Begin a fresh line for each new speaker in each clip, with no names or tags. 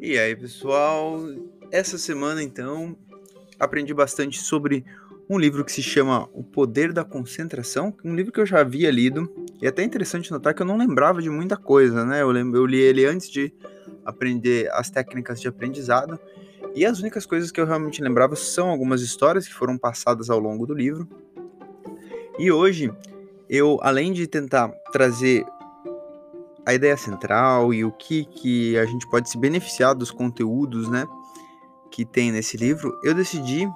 E aí, pessoal? Essa semana, então, aprendi bastante sobre um livro que se chama O Poder da Concentração, um livro que eu já havia lido, e é até interessante notar que eu não lembrava de muita coisa, né? Eu, eu li ele antes de aprender as técnicas de aprendizado, e as únicas coisas que eu realmente lembrava são algumas histórias que foram passadas ao longo do livro. E hoje, eu, além de tentar trazer a ideia central e o que, que a gente pode se beneficiar dos conteúdos, né, que tem nesse livro, eu decidi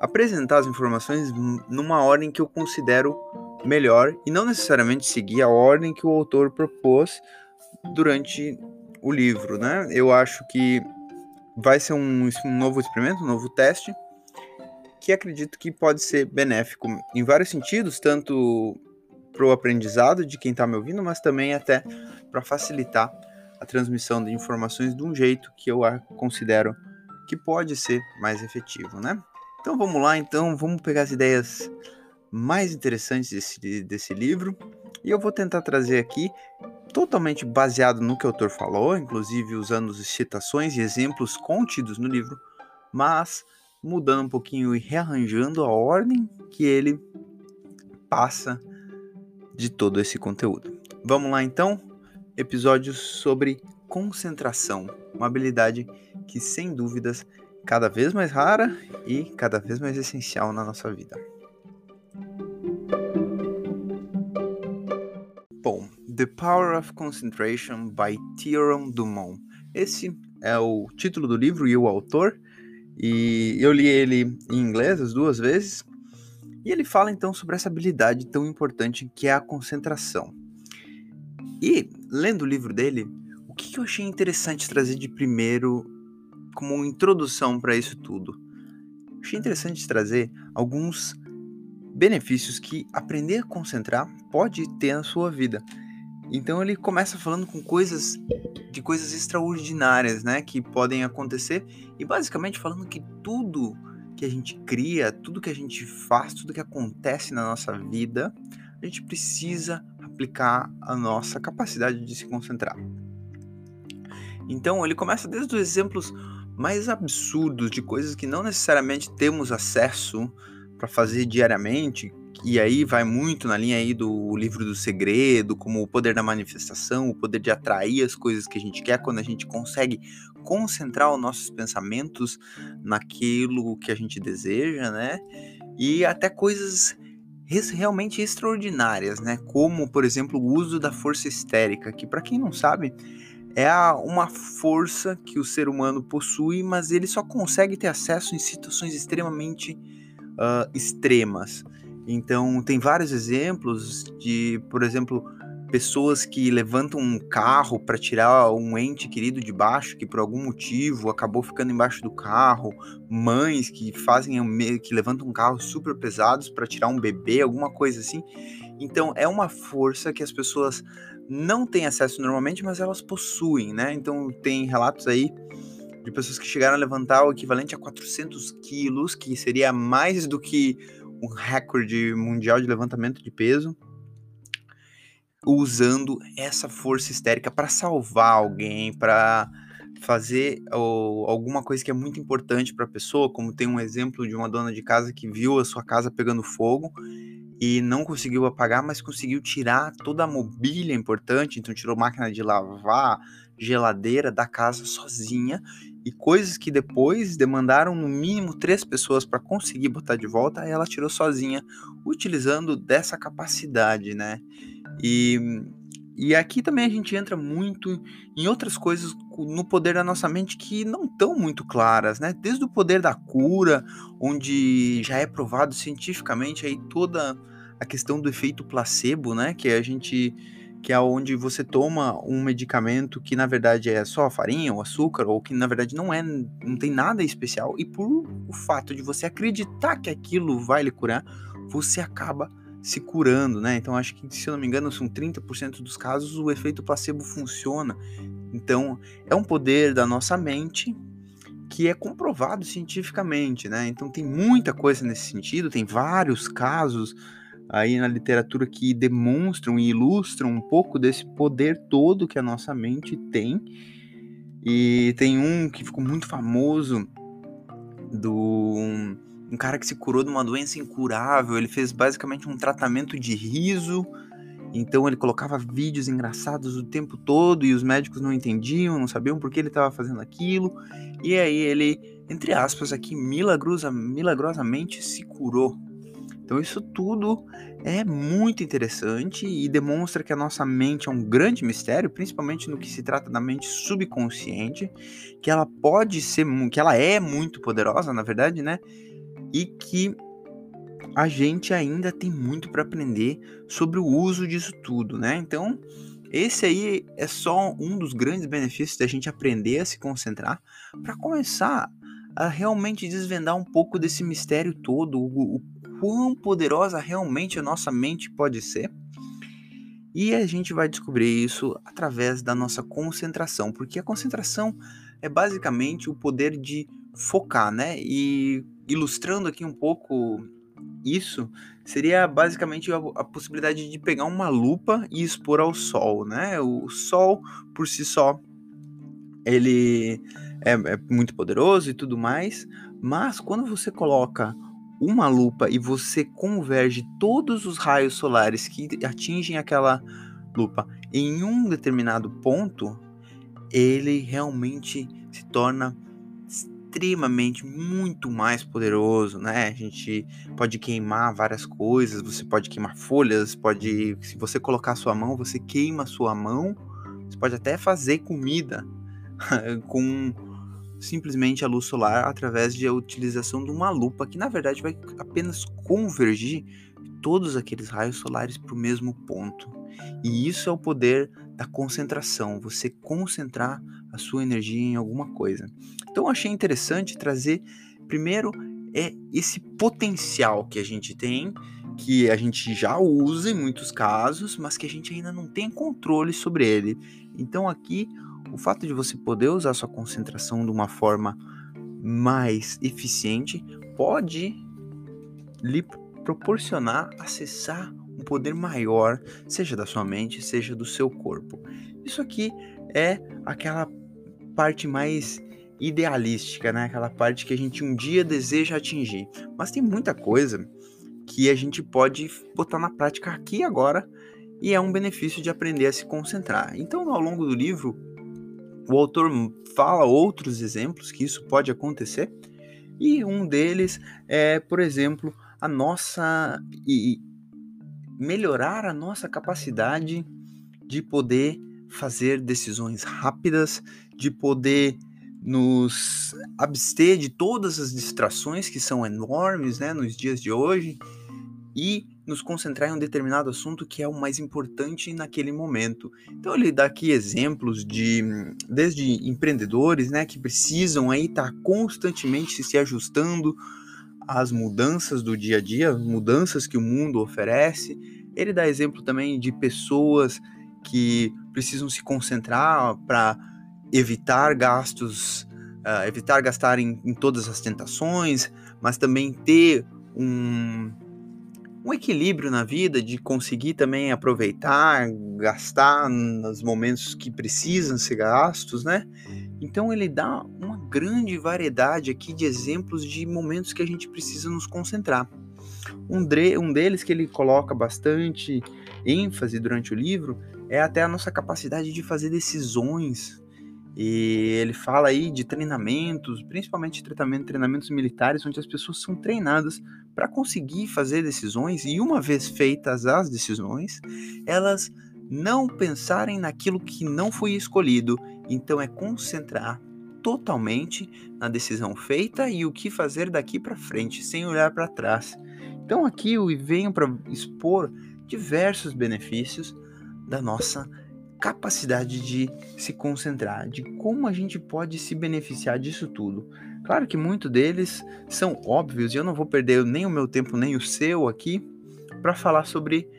apresentar as informações numa ordem que eu considero melhor e não necessariamente seguir a ordem que o autor propôs durante o livro, né? Eu acho que vai ser um, um novo experimento, um novo teste, que acredito que pode ser benéfico em vários sentidos, tanto para o aprendizado de quem está me ouvindo, mas também até para facilitar a transmissão de informações de um jeito que eu considero que pode ser mais efetivo, né? Então vamos lá, então vamos pegar as ideias mais interessantes desse, desse livro e eu vou tentar trazer aqui totalmente baseado no que o autor falou, inclusive usando citações e exemplos contidos no livro, mas mudando um pouquinho e rearranjando a ordem que ele passa de todo esse conteúdo. Vamos lá então, episódio sobre concentração, uma habilidade que sem dúvidas cada vez mais rara e cada vez mais essencial na nossa vida. Bom, The Power of Concentration by Theorem Dumont. Esse é o título do livro e o autor, e eu li ele em inglês as duas vezes. E ele fala então sobre essa habilidade tão importante que é a concentração. E lendo o livro dele, o que eu achei interessante trazer de primeiro como introdução para isso tudo. Achei interessante trazer alguns benefícios que aprender a concentrar pode ter na sua vida. Então ele começa falando com coisas de coisas extraordinárias, né, que podem acontecer e basicamente falando que tudo que a gente cria, tudo que a gente faz, tudo que acontece na nossa vida, a gente precisa aplicar a nossa capacidade de se concentrar. Então ele começa desde os exemplos mais absurdos de coisas que não necessariamente temos acesso para fazer diariamente, e aí vai muito na linha aí do livro do segredo, como o poder da manifestação, o poder de atrair as coisas que a gente quer quando a gente consegue concentrar os nossos pensamentos naquilo que a gente deseja, né? E até coisas realmente extraordinárias, né? Como, por exemplo, o uso da força histérica, que para quem não sabe, é uma força que o ser humano possui, mas ele só consegue ter acesso em situações extremamente uh, extremas. Então, tem vários exemplos de, por exemplo, pessoas que levantam um carro para tirar um ente querido de baixo, que por algum motivo acabou ficando embaixo do carro, mães que fazem que levantam um carro super pesados para tirar um bebê, alguma coisa assim. Então, é uma força que as pessoas não têm acesso normalmente, mas elas possuem, né? Então tem relatos aí de pessoas que chegaram a levantar o equivalente a 400 quilos, que seria mais do que um recorde mundial de levantamento de peso, usando essa força histérica para salvar alguém, para fazer ou, alguma coisa que é muito importante para a pessoa, como tem um exemplo de uma dona de casa que viu a sua casa pegando fogo e não conseguiu apagar, mas conseguiu tirar toda a mobília importante, então tirou máquina de lavar, geladeira da casa sozinha e coisas que depois demandaram no mínimo três pessoas para conseguir botar de volta, ela tirou sozinha, utilizando dessa capacidade, né? E, e aqui também a gente entra muito em outras coisas no poder da nossa mente que não estão muito claras, né? Desde o poder da cura, onde já é provado cientificamente aí toda a questão do efeito placebo, né? Que a gente que é onde você toma um medicamento que na verdade é só farinha ou açúcar ou que na verdade não é não tem nada especial e por o fato de você acreditar que aquilo vai lhe curar, você acaba se curando, né? Então acho que se eu não me engano são 30% dos casos o efeito placebo funciona. Então é um poder da nossa mente que é comprovado cientificamente, né? Então tem muita coisa nesse sentido, tem vários casos aí na literatura que demonstram e ilustram um pouco desse poder todo que a nossa mente tem E tem um que ficou muito famoso do um cara que se curou de uma doença incurável. Ele fez basicamente um tratamento de riso. Então ele colocava vídeos engraçados o tempo todo e os médicos não entendiam, não sabiam por que ele estava fazendo aquilo. E aí ele, entre aspas, aqui milagrosa, milagrosamente se curou. Então isso tudo é muito interessante e demonstra que a nossa mente é um grande mistério, principalmente no que se trata da mente subconsciente, que ela pode ser, que ela é muito poderosa, na verdade, né? E que a gente ainda tem muito para aprender sobre o uso disso tudo, né? Então, esse aí é só um dos grandes benefícios da gente aprender a se concentrar para começar a realmente desvendar um pouco desse mistério todo, o, o quão poderosa realmente a nossa mente pode ser. E a gente vai descobrir isso através da nossa concentração, porque a concentração é basicamente o poder de focar, né? E ilustrando aqui um pouco isso, seria basicamente a, a, possibilidade de pegar uma lupa e expor ao sol, né? O sol por si só ele é, é muito poderoso e tudo mais, mas quando você coloca uma lupa e você converge todos os raios solares que atingem aquela lupa em um determinado ponto, ele realmente se torna extremamente muito mais poderoso, né? A gente pode queimar várias coisas, você pode queimar folhas, pode, se você colocar a sua mão, você queima a sua mão. Você pode até fazer comida com simplesmente a luz solar através de a utilização de uma lupa que na verdade vai apenas convergir todos aqueles raios solares para o mesmo ponto. E isso é o poder da concentração, você concentrar a sua energia em alguma coisa. Então achei interessante trazer primeiro é esse potencial que a gente tem, que a gente já usa em muitos casos, mas que a gente ainda não tem controle sobre ele. Então aqui o fato de você poder usar sua concentração de uma forma mais eficiente pode lhe proporcionar acessar um poder maior, seja da sua mente, seja do seu corpo. Isso aqui é aquela parte mais idealística, né? Aquela parte que a gente um dia deseja atingir. Mas tem muita coisa que a gente pode botar na prática aqui agora e é um benefício de aprender a se concentrar. Então, ao longo do livro, o autor fala outros exemplos que isso pode acontecer, e um deles é, por exemplo, a nossa e melhorar a nossa capacidade de poder fazer decisões rápidas, de poder nos abster de todas as distrações que são enormes, né, nos dias de hoje e nos concentrar em um determinado assunto que é o mais importante naquele momento. Então ele dá aqui exemplos de desde empreendedores, né, que precisam aí estar tá constantemente se ajustando às mudanças do dia a dia, mudanças que o mundo oferece. Ele dá exemplo também de pessoas que precisam se concentrar para evitar gastos, uh, evitar gastar em, em todas as tentações, mas também ter um um equilíbrio na vida de conseguir também aproveitar, gastar nos momentos que precisam ser gastos, né? Então ele dá uma grande variedade aqui de exemplos de momentos que a gente precisa nos concentrar. Um, um deles que ele coloca bastante ênfase durante o livro é até a nossa capacidade de fazer decisões e ele fala aí de treinamentos, principalmente treinamento, treinamentos militares, onde as pessoas são treinadas para conseguir fazer decisões e, uma vez feitas as decisões, elas não pensarem naquilo que não foi escolhido. Então, é concentrar totalmente na decisão feita e o que fazer daqui para frente, sem olhar para trás. Então, aqui eu venho para expor diversos benefícios da nossa capacidade de se concentrar, de como a gente pode se beneficiar disso tudo. Claro que muitos deles são óbvios e eu não vou perder nem o meu tempo nem o seu aqui para falar sobre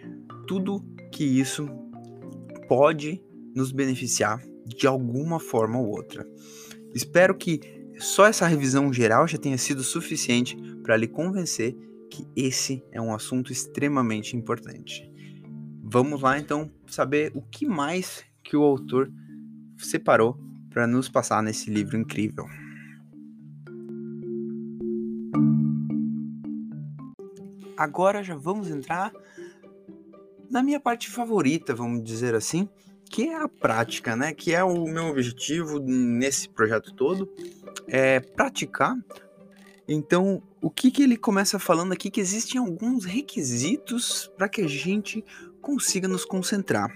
tudo que isso pode nos beneficiar de alguma forma ou outra. Espero que só essa revisão geral já tenha sido suficiente para lhe convencer que esse é um assunto extremamente importante. Vamos lá então saber o que mais que o autor separou para nos passar nesse livro incrível. Agora já vamos entrar na minha parte favorita, vamos dizer assim, que é a prática, né? Que é o meu objetivo nesse projeto todo, é praticar. Então, o que, que ele começa falando aqui? Que existem alguns requisitos para que a gente consiga nos concentrar.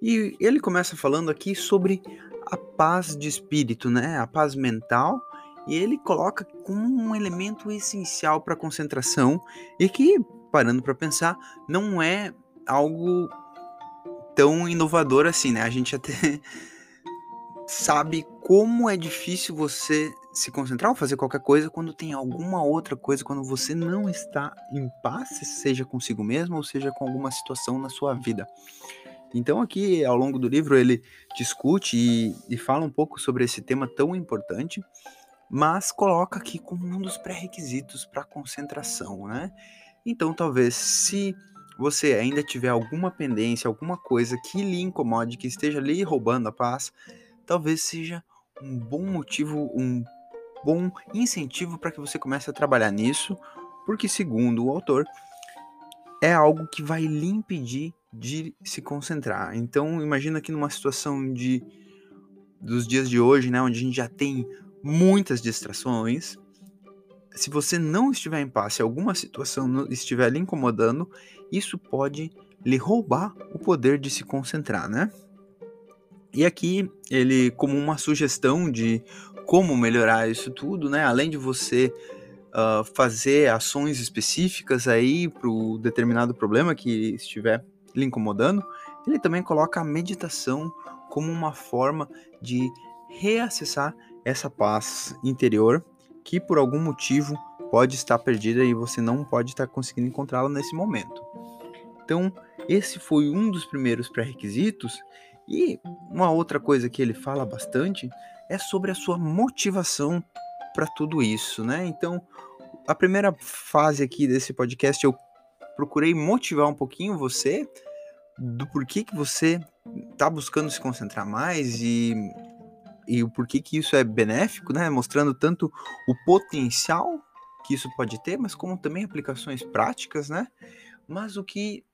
E ele começa falando aqui sobre a paz de espírito, né? A paz mental. E ele coloca como um elemento essencial para a concentração e que, parando para pensar, não é algo tão inovador assim, né? A gente até sabe como é difícil você se concentrar ou fazer qualquer coisa quando tem alguma outra coisa, quando você não está em paz, seja consigo mesmo ou seja com alguma situação na sua vida. Então, aqui ao longo do livro, ele discute e, e fala um pouco sobre esse tema tão importante, mas coloca aqui como um dos pré-requisitos para concentração, né? Então, talvez se você ainda tiver alguma pendência, alguma coisa que lhe incomode, que esteja lhe roubando a paz, talvez seja um bom motivo, um bom incentivo para que você comece a trabalhar nisso, porque, segundo o autor, é algo que vai lhe impedir de se concentrar. Então, imagina que numa situação de dos dias de hoje, né, onde a gente já tem muitas distrações, se você não estiver em paz, se alguma situação estiver lhe incomodando, isso pode lhe roubar o poder de se concentrar, né? E aqui ele, como uma sugestão de como melhorar isso tudo, né? Além de você uh, fazer ações específicas aí para o determinado problema que estiver lhe incomodando, ele também coloca a meditação como uma forma de reacessar essa paz interior que por algum motivo pode estar perdida e você não pode estar conseguindo encontrá-la nesse momento. Então, esse foi um dos primeiros pré-requisitos. E uma outra coisa que ele fala bastante é sobre a sua motivação para tudo isso, né? Então, a primeira fase aqui desse podcast eu procurei motivar um pouquinho você do porquê que você está buscando se concentrar mais e, e o porquê que isso é benéfico, né? Mostrando tanto o potencial que isso pode ter, mas como também aplicações práticas, né? Mas o que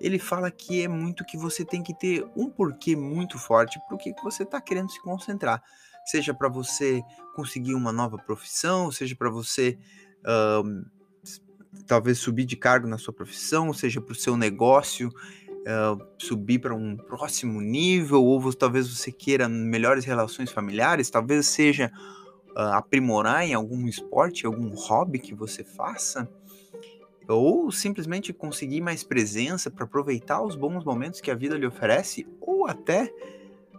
ele fala que é muito que você tem que ter um porquê muito forte para o que você está querendo se concentrar. Seja para você conseguir uma nova profissão, seja para você uh, talvez subir de cargo na sua profissão, seja para o seu negócio uh, subir para um próximo nível, ou você, talvez você queira melhores relações familiares, talvez seja uh, aprimorar em algum esporte, algum hobby que você faça ou simplesmente conseguir mais presença para aproveitar os bons momentos que a vida lhe oferece, ou até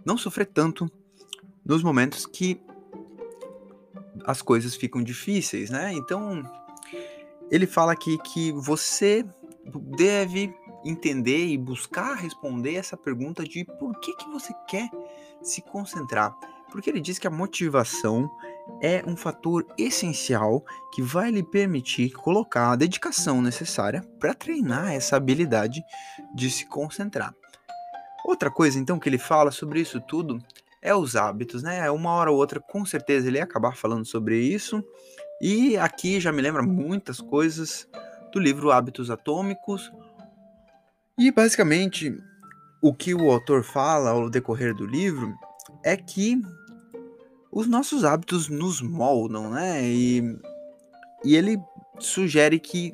não sofrer tanto nos momentos que as coisas ficam difíceis, né? Então, ele fala aqui que você deve entender e buscar responder essa pergunta de por que, que você quer se concentrar. Porque ele diz que a motivação é um fator essencial que vai lhe permitir colocar a dedicação necessária para treinar essa habilidade de se concentrar. Outra coisa, então, que ele fala sobre isso tudo é os hábitos, né? Uma hora ou outra, com certeza, ele ia acabar falando sobre isso. E aqui já me lembra muitas coisas do livro Hábitos Atômicos. E basicamente, o que o autor fala ao decorrer do livro é que os nossos hábitos nos moldam, né? E, e ele sugere que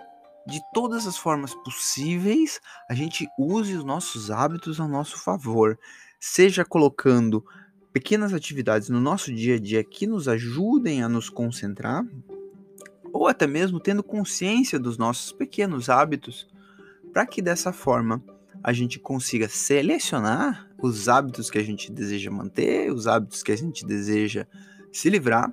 de todas as formas possíveis a gente use os nossos hábitos ao nosso favor, seja colocando pequenas atividades no nosso dia a dia que nos ajudem a nos concentrar, ou até mesmo tendo consciência dos nossos pequenos hábitos, para que dessa forma a gente consiga selecionar os hábitos que a gente deseja manter, os hábitos que a gente deseja se livrar,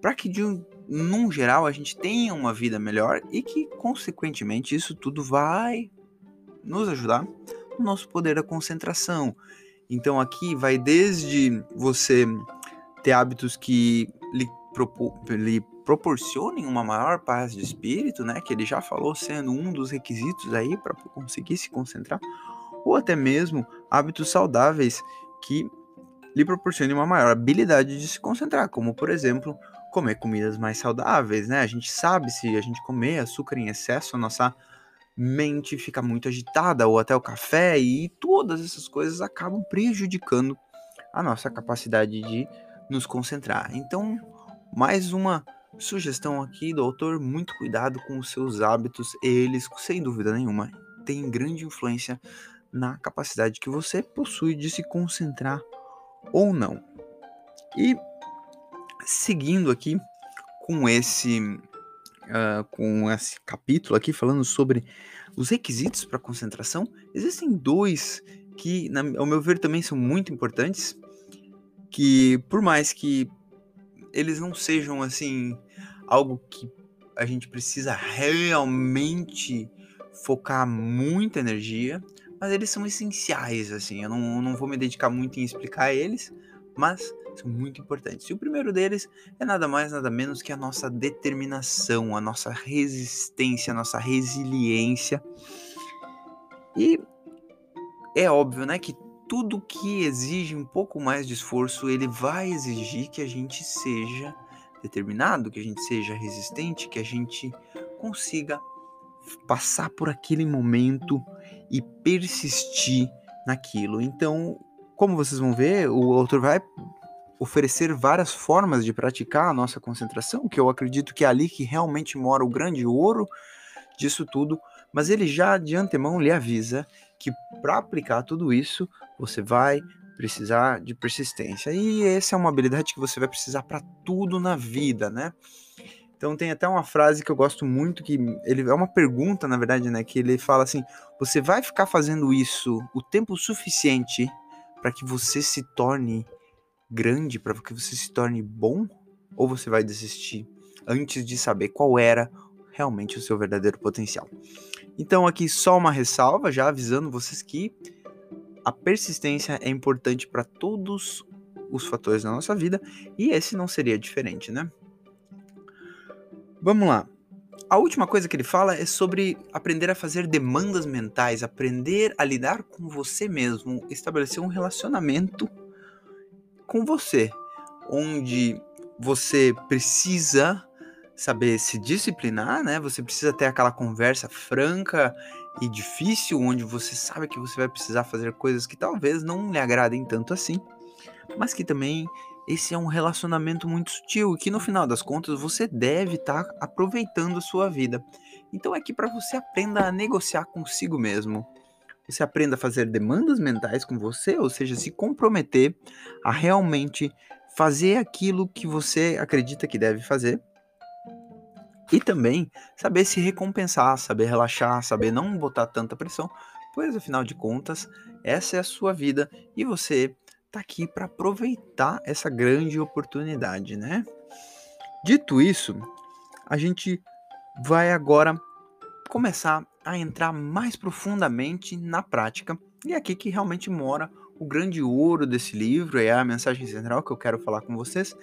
para que de um, num geral a gente tenha uma vida melhor e que consequentemente isso tudo vai nos ajudar no nosso poder da concentração. Então aqui vai desde você ter hábitos que lhe, lhe proporcionem uma maior paz de espírito, né, que ele já falou sendo um dos requisitos aí para conseguir se concentrar, ou até mesmo hábitos saudáveis que lhe proporcione uma maior habilidade de se concentrar, como por exemplo, comer comidas mais saudáveis, né? A gente sabe se a gente comer açúcar em excesso, a nossa mente fica muito agitada, ou até o café, e todas essas coisas acabam prejudicando a nossa capacidade de nos concentrar. Então, mais uma sugestão aqui do autor: muito cuidado com os seus hábitos, eles, sem dúvida nenhuma, têm grande influência na capacidade que você possui de se concentrar ou não. E seguindo aqui com esse uh, com esse capítulo aqui falando sobre os requisitos para concentração, existem dois que, na, ao meu ver, também são muito importantes. Que por mais que eles não sejam assim algo que a gente precisa realmente focar muita energia, mas eles são essenciais, assim. Eu não, não vou me dedicar muito em explicar eles, mas são muito importantes. E o primeiro deles é nada mais, nada menos que a nossa determinação, a nossa resistência, a nossa resiliência. E é óbvio, né, que tudo que exige um pouco mais de esforço, ele vai exigir que a gente seja determinado, que a gente seja resistente, que a gente consiga passar por aquele momento e persistir naquilo. Então, como vocês vão ver, o autor vai oferecer várias formas de praticar a nossa concentração, que eu acredito que é ali que realmente mora o grande ouro disso tudo, mas ele já de antemão lhe avisa que para aplicar tudo isso, você vai precisar de persistência. E essa é uma habilidade que você vai precisar para tudo na vida, né? Então tem até uma frase que eu gosto muito que ele é uma pergunta, na verdade, né, que ele fala assim: "Você vai ficar fazendo isso o tempo suficiente para que você se torne grande, para que você se torne bom, ou você vai desistir antes de saber qual era realmente o seu verdadeiro potencial?" Então aqui só uma ressalva, já avisando vocês que a persistência é importante para todos os fatores da nossa vida e esse não seria diferente, né? Vamos lá. A última coisa que ele fala é sobre aprender a fazer demandas mentais, aprender a lidar com você mesmo, estabelecer um relacionamento com você, onde você precisa saber se disciplinar, né? Você precisa ter aquela conversa franca e difícil, onde você sabe que você vai precisar fazer coisas que talvez não lhe agradem tanto assim, mas que também esse é um relacionamento muito sutil que no final das contas você deve estar tá aproveitando a sua vida. Então é que para você aprenda a negociar consigo mesmo. Você aprenda a fazer demandas mentais com você, ou seja, se comprometer a realmente fazer aquilo que você acredita que deve fazer. E também saber se recompensar, saber relaxar, saber não botar tanta pressão, pois afinal de contas, essa é a sua vida e você tá aqui para aproveitar essa grande oportunidade, né? Dito isso, a gente vai agora começar a entrar mais profundamente na prática. E é aqui que realmente mora o grande ouro desse livro, é a mensagem central que eu quero falar com vocês.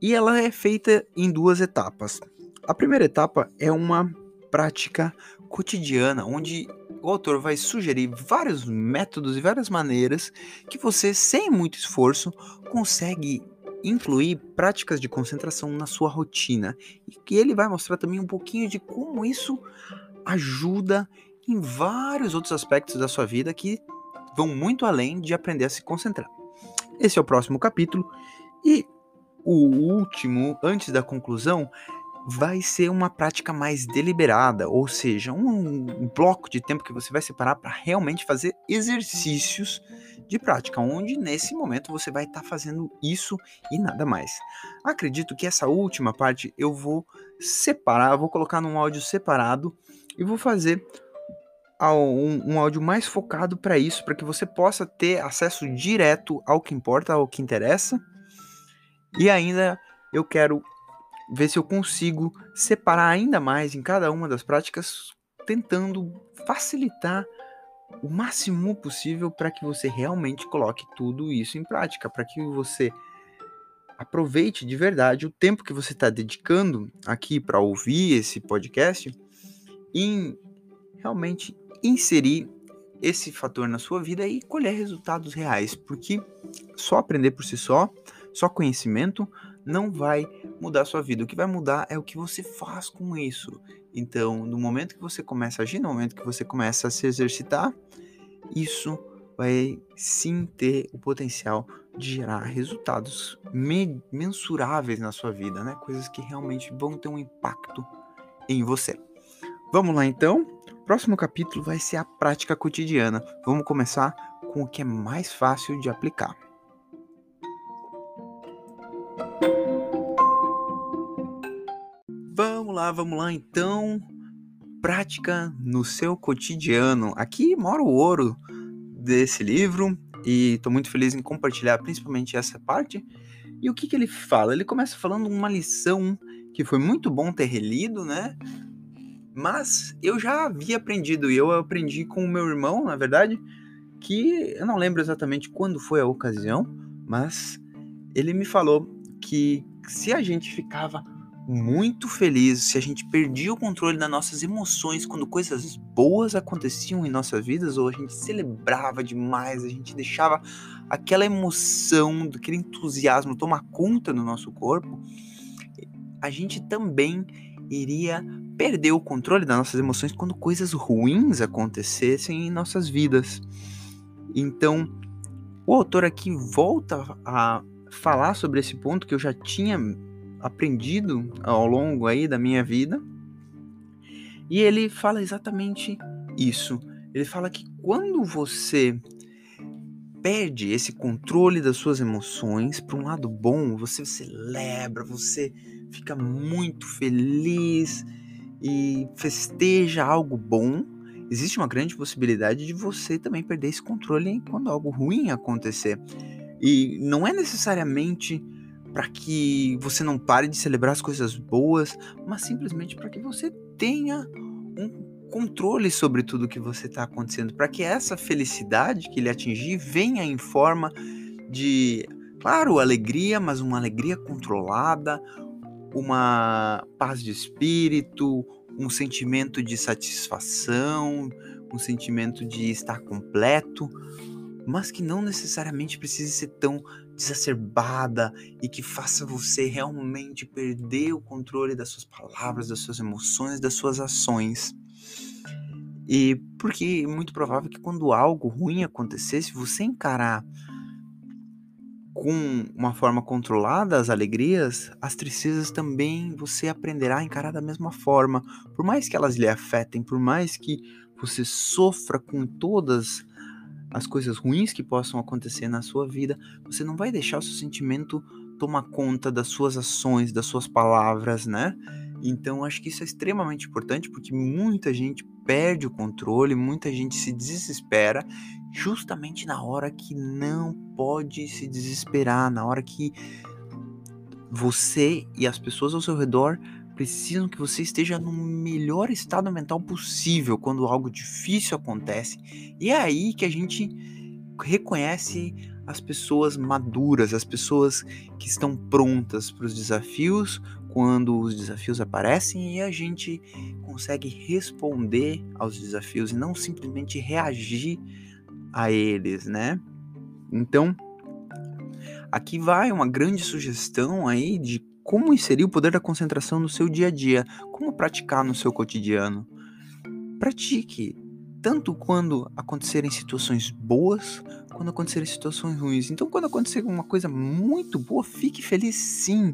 E ela é feita em duas etapas. A primeira etapa é uma prática cotidiana, onde o autor vai sugerir vários métodos e várias maneiras que você, sem muito esforço, consegue incluir práticas de concentração na sua rotina. E que ele vai mostrar também um pouquinho de como isso ajuda em vários outros aspectos da sua vida que vão muito além de aprender a se concentrar. Esse é o próximo capítulo e o último, antes da conclusão, vai ser uma prática mais deliberada, ou seja, um, bloco de tempo que você vai separar para realmente fazer exercícios de prática, onde nesse momento você vai estar tá fazendo isso e nada mais. Acredito que essa última parte eu vou separar, vou colocar num áudio separado e vou fazer um, um áudio mais focado para isso, para que você possa ter acesso direto ao que importa, ao que interessa. E ainda eu quero ver se eu consigo separar ainda mais em cada uma das práticas, tentando facilitar o máximo possível para que você realmente coloque tudo isso em prática, para que você aproveite de verdade o tempo que você está dedicando aqui para ouvir esse podcast em realmente inserir esse fator na sua vida e colher resultados reais, porque só aprender por si só, só conhecimento não vai mudar a sua vida. O que vai mudar é o que você faz com isso. Então, no momento que você começa a agir, no momento que você começa a se exercitar, isso vai sim ter o potencial de gerar resultados mensuráveis na sua vida, né? Coisas que realmente vão ter um impacto em você. Vamos lá então. Próximo capítulo vai ser a prática cotidiana. Vamos começar com o que é mais fácil de aplicar. Lá, vamos lá então. Prática no seu cotidiano. Aqui mora o ouro desse livro e estou muito feliz em compartilhar principalmente essa parte. E o que, que ele fala? Ele começa falando uma lição que foi muito bom ter relido, né? Mas eu já havia aprendido, e eu aprendi com o meu irmão, na verdade, que eu não lembro exatamente quando foi a ocasião, mas ele me falou que se a gente ficava muito feliz, se a gente perdia o controle das nossas emoções quando coisas boas aconteciam em nossas vidas, ou a gente celebrava demais, a gente deixava aquela emoção, aquele entusiasmo tomar conta do nosso corpo, a gente também iria perder o controle das nossas emoções quando coisas ruins acontecessem em nossas vidas. Então, o autor aqui volta a falar sobre esse ponto que eu já tinha aprendido ao longo aí da minha vida. E ele fala exatamente isso. Ele fala que quando você perde esse controle das suas emoções para um lado bom, você celebra, você fica muito feliz e festeja algo bom, existe uma grande possibilidade de você também perder esse controle quando algo ruim acontecer. E não é necessariamente para que você não pare de celebrar as coisas boas, mas simplesmente para que você tenha um controle sobre tudo que você está acontecendo, para que essa felicidade que ele atingir venha em forma de, claro, alegria, mas uma alegria controlada, uma paz de espírito, um sentimento de satisfação, um sentimento de estar completo, mas que não necessariamente precise ser tão exacerbada e que faça você realmente perder o controle das suas palavras, das suas emoções, das suas ações. E porque é muito provável que quando algo ruim acontecesse, você encarar com uma forma controlada as alegrias, as tristezas também você aprenderá a encarar da mesma forma. Por mais que elas lhe afetem, por mais que você sofra com todas as coisas ruins que possam acontecer na sua vida, você não vai deixar o seu sentimento tomar conta das suas ações, das suas palavras, né? Então acho que isso é extremamente importante porque muita gente perde o controle, muita gente se desespera justamente na hora que não pode se desesperar, na hora que você e as pessoas ao seu redor precisam que você esteja no melhor estado mental possível quando algo difícil acontece. E é aí que a gente reconhece as pessoas maduras, as pessoas que estão prontas para os desafios quando os desafios aparecem e a gente consegue responder aos desafios e não simplesmente reagir a eles, né? Então, aqui vai uma grande sugestão aí de como inserir o poder da concentração no seu dia a dia? Como praticar no seu cotidiano? Pratique, tanto quando acontecerem situações boas, quando acontecerem situações ruins. Então, quando acontecer uma coisa muito boa, fique feliz sim.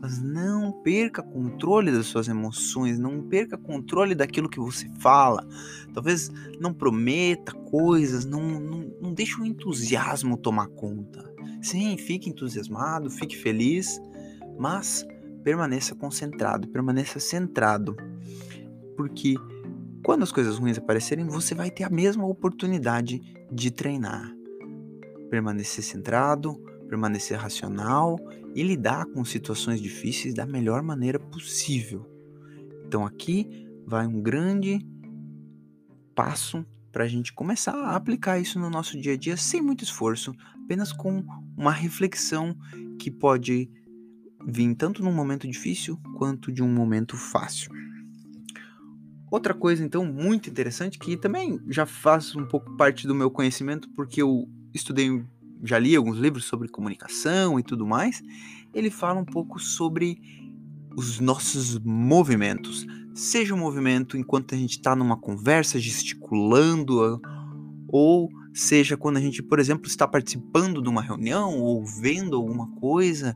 Mas não perca controle das suas emoções, não perca controle daquilo que você fala. Talvez não prometa coisas, não, não, não deixe o entusiasmo tomar conta. Sim, fique entusiasmado, fique feliz, mas permaneça concentrado, permaneça centrado, porque quando as coisas ruins aparecerem, você vai ter a mesma oportunidade de treinar. Permanecer centrado, permanecer racional e lidar com situações difíceis da melhor maneira possível. Então aqui vai um grande passo para a gente começar a aplicar isso no nosso dia a dia sem muito esforço, apenas com uma reflexão que pode vir tanto num momento difícil quanto de um momento fácil. Outra coisa, então, muito interessante, que também já faz um pouco parte do meu conhecimento, porque eu estudei, já li alguns livros sobre comunicação e tudo mais, ele fala um pouco sobre os nossos movimentos. Seja um movimento enquanto a gente está numa conversa, gesticulando, ou seja quando a gente, por exemplo, está participando de uma reunião ou vendo alguma coisa,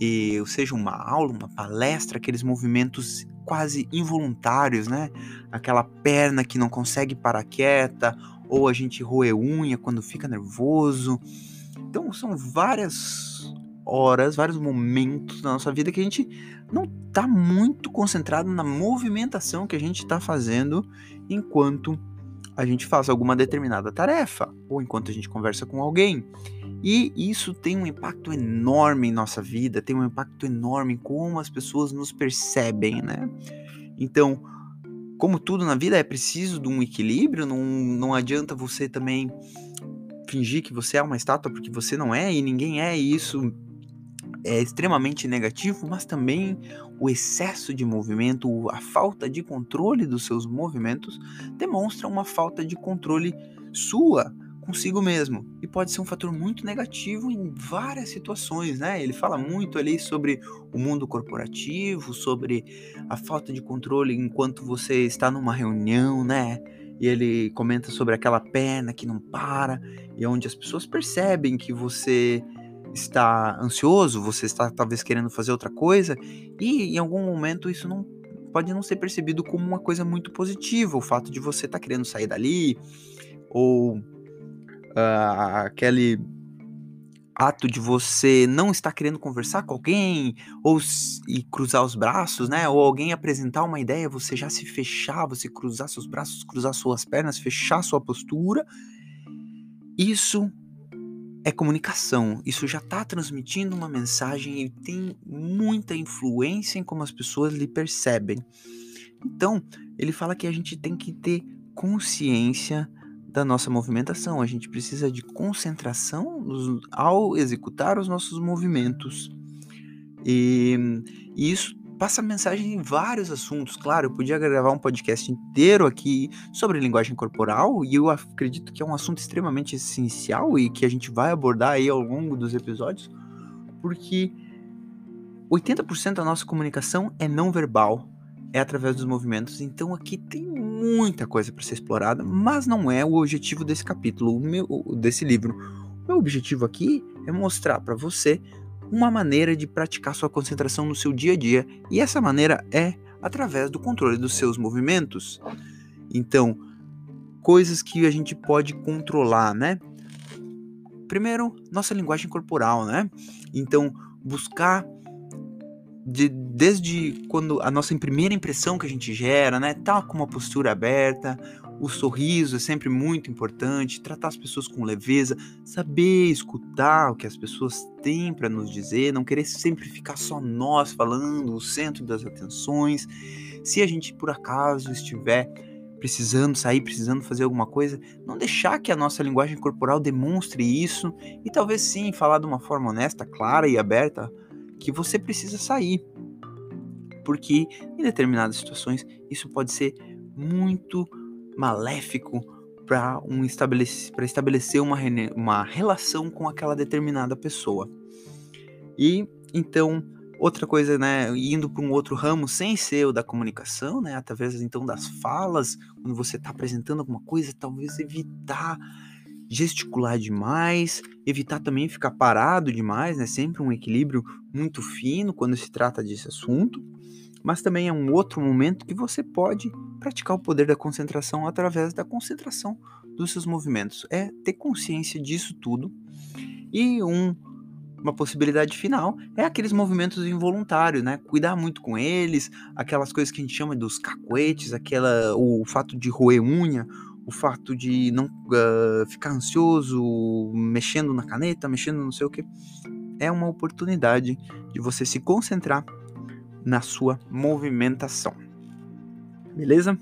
e, ou seja uma aula, uma palestra, aqueles movimentos quase involuntários, né? Aquela perna que não consegue parar quieta, ou a gente roer unha quando fica nervoso. Então são várias horas, vários momentos na nossa vida que a gente não está muito concentrado na movimentação que a gente está fazendo enquanto a gente faz alguma determinada tarefa ou enquanto a gente conversa com alguém. E isso tem um impacto enorme em nossa vida, tem um impacto enorme em como as pessoas nos percebem, né? Então, como tudo na vida, é preciso de um equilíbrio, não, não adianta você também fingir que você é uma estátua porque você não é e ninguém é, e isso é extremamente negativo, mas também o excesso de movimento, a falta de controle dos seus movimentos demonstra uma falta de controle sua consigo mesmo e pode ser um fator muito negativo em várias situações, né? Ele fala muito ali sobre o mundo corporativo, sobre a falta de controle enquanto você está numa reunião, né? E ele comenta sobre aquela perna que não para e onde as pessoas percebem que você está ansioso, você está talvez querendo fazer outra coisa e em algum momento isso não pode não ser percebido como uma coisa muito positiva, o fato de você estar tá querendo sair dali ou uh, aquele ato de você não estar querendo conversar com alguém ou e cruzar os braços, né? Ou alguém apresentar uma ideia, você já se fechar, você cruzar seus braços, cruzar suas pernas, fechar sua postura. Isso é comunicação. Isso já está transmitindo uma mensagem e tem muita influência em como as pessoas lhe percebem. Então, ele fala que a gente tem que ter consciência da nossa movimentação. A gente precisa de concentração ao executar os nossos movimentos. E, e isso passa mensagem em vários assuntos. Claro, eu podia gravar um podcast inteiro aqui sobre linguagem corporal e eu acredito que é um assunto extremamente essencial e que a gente vai abordar aí ao longo dos episódios, porque 80% da nossa comunicação é não verbal, é através dos movimentos. Então aqui tem muita coisa para ser explorada, mas não é o objetivo desse capítulo, meu, desse livro. O meu objetivo aqui é mostrar para você uma maneira de praticar sua concentração no seu dia a dia, e essa maneira é através do controle dos seus movimentos. Então, coisas que a gente pode controlar, né? Primeiro, nossa linguagem corporal, né? Então, buscar de, desde quando a nossa primeira impressão que a gente gera, né? Tá com uma postura aberta, o sorriso é sempre muito importante, tratar as pessoas com leveza, saber escutar o que as pessoas têm para nos dizer, não querer sempre ficar só nós falando, o centro das atenções. Se a gente por acaso estiver precisando sair, precisando fazer alguma coisa, não deixar que a nossa linguagem corporal demonstre isso e talvez sim falar de uma forma honesta, clara e aberta que você precisa sair. Porque em determinadas situações isso pode ser muito maléfico para um estabelecer, estabelecer uma, uma relação com aquela determinada pessoa. E então, outra coisa, né, indo para um outro ramo sem ser o da comunicação, né, através então das falas, quando você está apresentando alguma coisa, talvez evitar gesticular demais, evitar também ficar parado demais, né, sempre um equilíbrio muito fino quando se trata desse assunto mas também é um outro momento que você pode praticar o poder da concentração através da concentração dos seus movimentos. É ter consciência disso tudo. E um, uma possibilidade final é aqueles movimentos involuntários, né? Cuidar muito com eles, aquelas coisas que a gente chama dos cacuetes, aquela, o fato de roer unha, o fato de não uh, ficar ansioso, mexendo na caneta, mexendo não sei o que. É uma oportunidade de você se concentrar na sua movimentação. Beleza?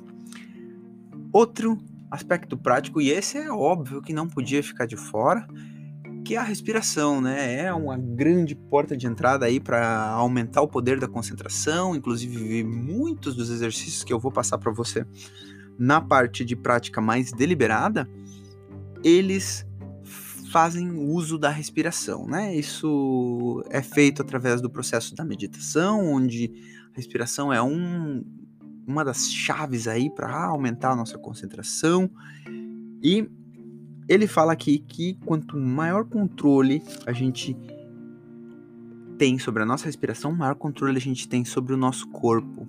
Outro aspecto prático, e esse é óbvio que não podia ficar de fora, que é a respiração, né? É uma grande porta de entrada aí para aumentar o poder da concentração, inclusive muitos dos exercícios que eu vou passar para você na parte de prática mais deliberada, eles fazem uso da respiração, né? Isso é feito através do processo da meditação, onde a respiração é um, uma das chaves aí para aumentar a nossa concentração. E ele fala aqui que quanto maior controle a gente tem sobre a nossa respiração, maior controle a gente tem sobre o nosso corpo.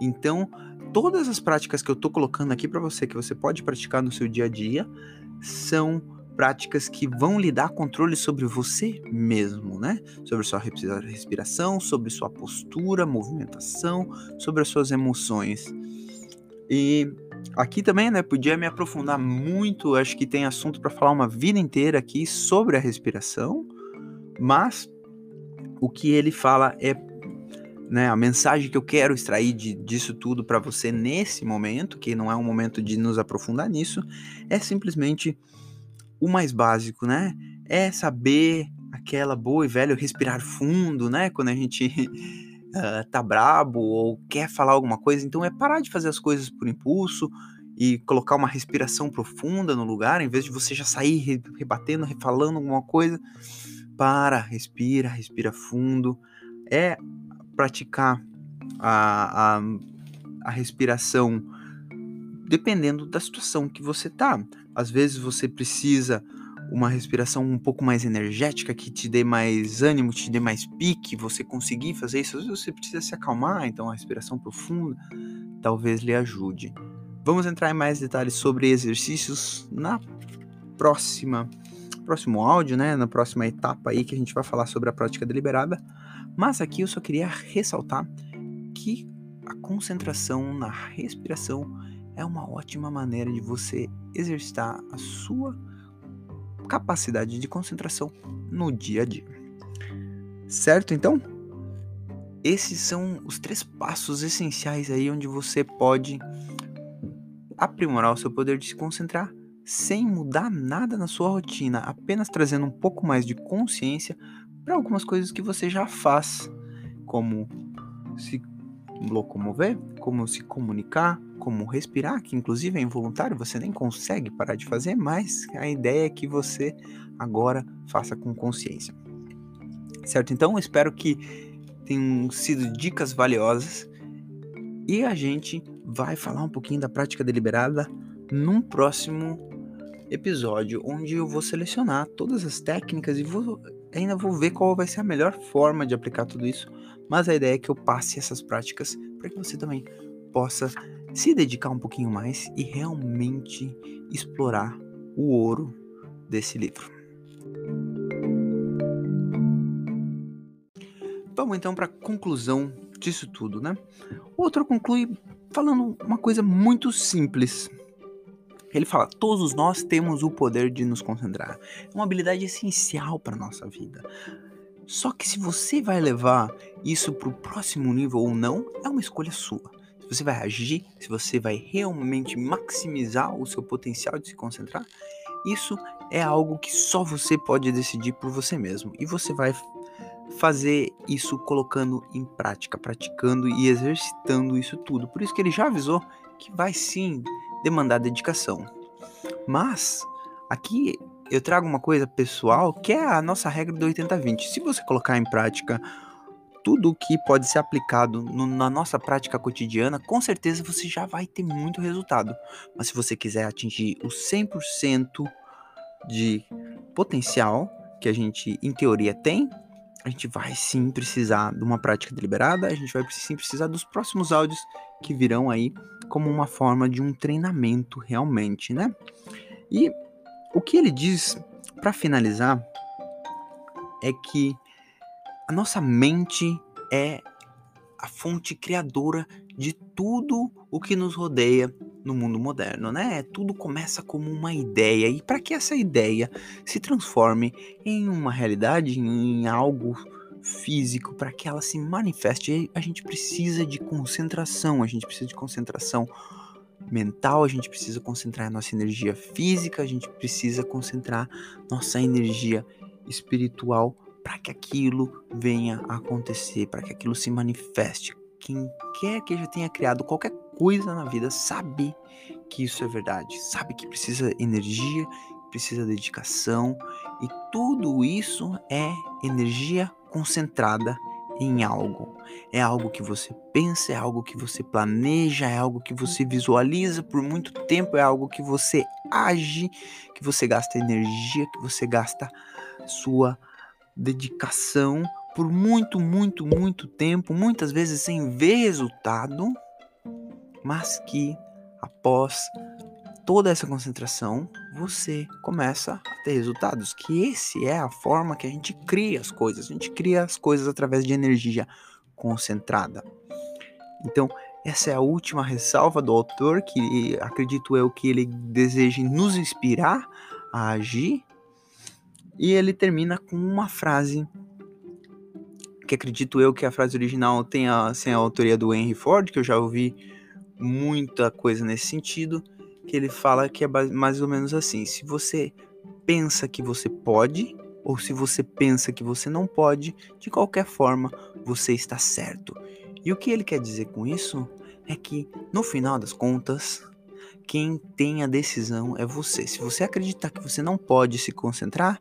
Então, todas as práticas que eu tô colocando aqui para você, que você pode praticar no seu dia a dia, são práticas que vão lhe dar controle sobre você mesmo, né? Sobre sua respiração, sobre sua postura, movimentação, sobre as suas emoções. E aqui também, né, podia me aprofundar muito, acho que tem assunto para falar uma vida inteira aqui sobre a respiração, mas o que ele fala é né, a mensagem que eu quero extrair de, disso tudo para você nesse momento, que não é um momento de nos aprofundar nisso, é simplesmente o mais básico, né? É saber aquela boa e velha respirar fundo, né? Quando a gente uh, tá brabo ou quer falar alguma coisa, então é parar de fazer as coisas por impulso e colocar uma respiração profunda no lugar, em vez de você já sair rebatendo, falando alguma coisa. Para, respira, respira fundo. É praticar a, a, a respiração dependendo da situação que você tá. Às vezes você precisa uma respiração um pouco mais energética que te dê mais ânimo, te dê mais pique, você conseguir fazer isso. Às vezes você precisa se acalmar, então a respiração profunda talvez lhe ajude. Vamos entrar em mais detalhes sobre exercícios na próxima próximo áudio, né, na próxima etapa aí que a gente vai falar sobre a prática deliberada. Mas aqui eu só queria ressaltar que a concentração na respiração é uma ótima maneira de você exercitar a sua capacidade de concentração no dia a dia. Certo, então? Esses são os três passos essenciais aí onde você pode aprimorar o seu poder de se concentrar sem mudar nada na sua rotina, apenas trazendo um pouco mais de consciência para algumas coisas que você já faz, como se locomover, como se comunicar, como respirar, que inclusive é involuntário, você nem consegue parar de fazer, mas a ideia é que você agora faça com consciência. Certo? Então, espero que tenham sido dicas valiosas e a gente vai falar um pouquinho da prática deliberada num próximo episódio, onde eu vou selecionar todas as técnicas e vou, ainda vou ver qual vai ser a melhor forma de aplicar tudo isso. Mas a ideia é que eu passe essas práticas para que você também possa se dedicar um pouquinho mais e realmente explorar o ouro desse livro. Vamos então para a conclusão disso tudo, né? O outro conclui falando uma coisa muito simples. Ele fala: todos nós temos o poder de nos concentrar. É uma habilidade essencial para nossa vida. Só que se você vai levar isso para o próximo nível ou não, é uma escolha sua você vai agir, se você vai realmente maximizar o seu potencial de se concentrar, isso é algo que só você pode decidir por você mesmo. E você vai fazer isso colocando em prática, praticando e exercitando isso tudo. Por isso que ele já avisou que vai sim demandar dedicação. Mas aqui eu trago uma coisa pessoal que é a nossa regra do 80-20. Se você colocar em prática tudo o que pode ser aplicado no, na nossa prática cotidiana, com certeza você já vai ter muito resultado. Mas se você quiser atingir o 100% de potencial que a gente, em teoria, tem, a gente vai sim precisar de uma prática deliberada, a gente vai sim precisar dos próximos áudios que virão aí como uma forma de um treinamento realmente, né? E o que ele diz para finalizar é que a nossa mente é a fonte criadora de tudo o que nos rodeia no mundo moderno, né? Tudo começa como uma ideia e para que essa ideia se transforme em uma realidade, em algo físico, para que ela se manifeste, a gente precisa de concentração, a gente precisa de concentração mental, a gente precisa concentrar nossa energia física, a gente precisa concentrar nossa energia espiritual para que aquilo venha a acontecer, para que aquilo se manifeste. Quem quer que já tenha criado qualquer coisa na vida sabe que isso é verdade, sabe que precisa energia, precisa dedicação e tudo isso é energia concentrada em algo. É algo que você pensa, é algo que você planeja, é algo que você visualiza por muito tempo, é algo que você age, que você gasta energia, que você gasta sua dedicação por muito, muito, muito tempo, muitas vezes sem ver resultado, mas que após toda essa concentração, você começa a ter resultados. Que esse é a forma que a gente cria as coisas. A gente cria as coisas através de energia concentrada. Então, essa é a última ressalva do autor, que acredito eu que ele deseja nos inspirar a agir. E ele termina com uma frase que acredito eu que a frase original tenha sem a autoria do Henry Ford, que eu já ouvi muita coisa nesse sentido, que ele fala que é mais ou menos assim: se você pensa que você pode, ou se você pensa que você não pode, de qualquer forma você está certo. E o que ele quer dizer com isso é que, no final das contas, quem tem a decisão é você. Se você acreditar que você não pode se concentrar,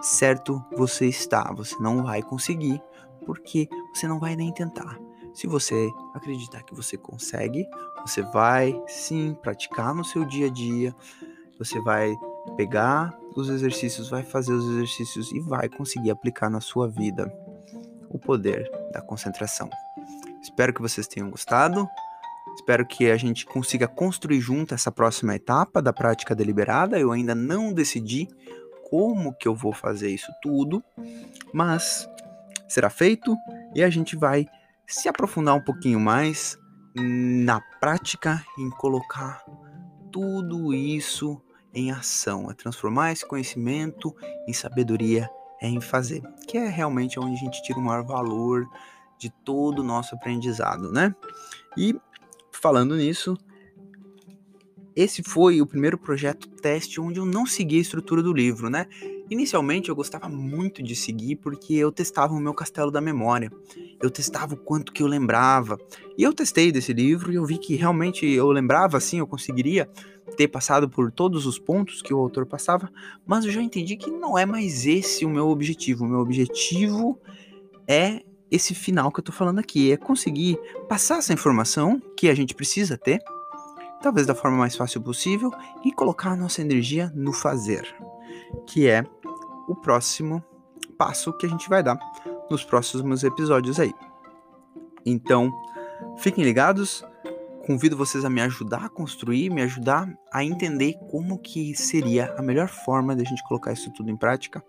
certo você está, você não vai conseguir, porque você não vai nem tentar. Se você acreditar que você consegue, você vai sim praticar no seu dia a dia, você vai pegar os exercícios, vai fazer os exercícios e vai conseguir aplicar na sua vida o poder da concentração. Espero que vocês tenham gostado. Espero que a gente consiga construir junto essa próxima etapa da prática deliberada. Eu ainda não decidi como que eu vou fazer isso tudo, mas será feito e a gente vai se aprofundar um pouquinho mais na prática, em colocar tudo isso em ação, é transformar esse conhecimento em sabedoria, é em fazer, que é realmente onde a gente tira o maior valor de todo o nosso aprendizado, né? E falando nisso, esse foi o primeiro projeto teste onde eu não segui a estrutura do livro, né? Inicialmente eu gostava muito de seguir porque eu testava o meu castelo da memória. Eu testava o quanto que eu lembrava. E eu testei desse livro e eu vi que realmente eu lembrava assim, eu conseguiria ter passado por todos os pontos que o autor passava, mas eu já entendi que não é mais esse o meu objetivo. O meu objetivo é esse final que eu tô falando aqui, é conseguir passar essa informação que a gente precisa ter, talvez da forma mais fácil possível, e colocar a nossa energia no fazer, que é o próximo passo que a gente vai dar nos próximos episódios aí. Então, fiquem ligados. Convido vocês a me ajudar a construir, me ajudar a entender como que seria a melhor forma de a gente colocar isso tudo em prática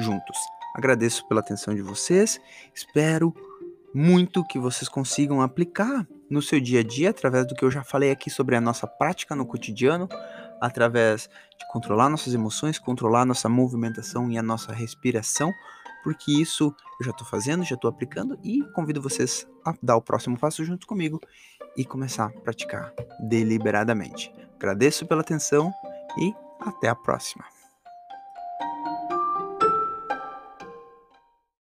juntos. Agradeço pela atenção de vocês. Espero muito que vocês consigam aplicar no seu dia a dia através do que eu já falei aqui sobre a nossa prática no cotidiano, através de controlar nossas emoções, controlar nossa movimentação e a nossa respiração, porque isso eu já estou fazendo, já estou aplicando e convido vocês a dar o próximo passo junto comigo e começar a praticar deliberadamente. Agradeço pela atenção e até a próxima.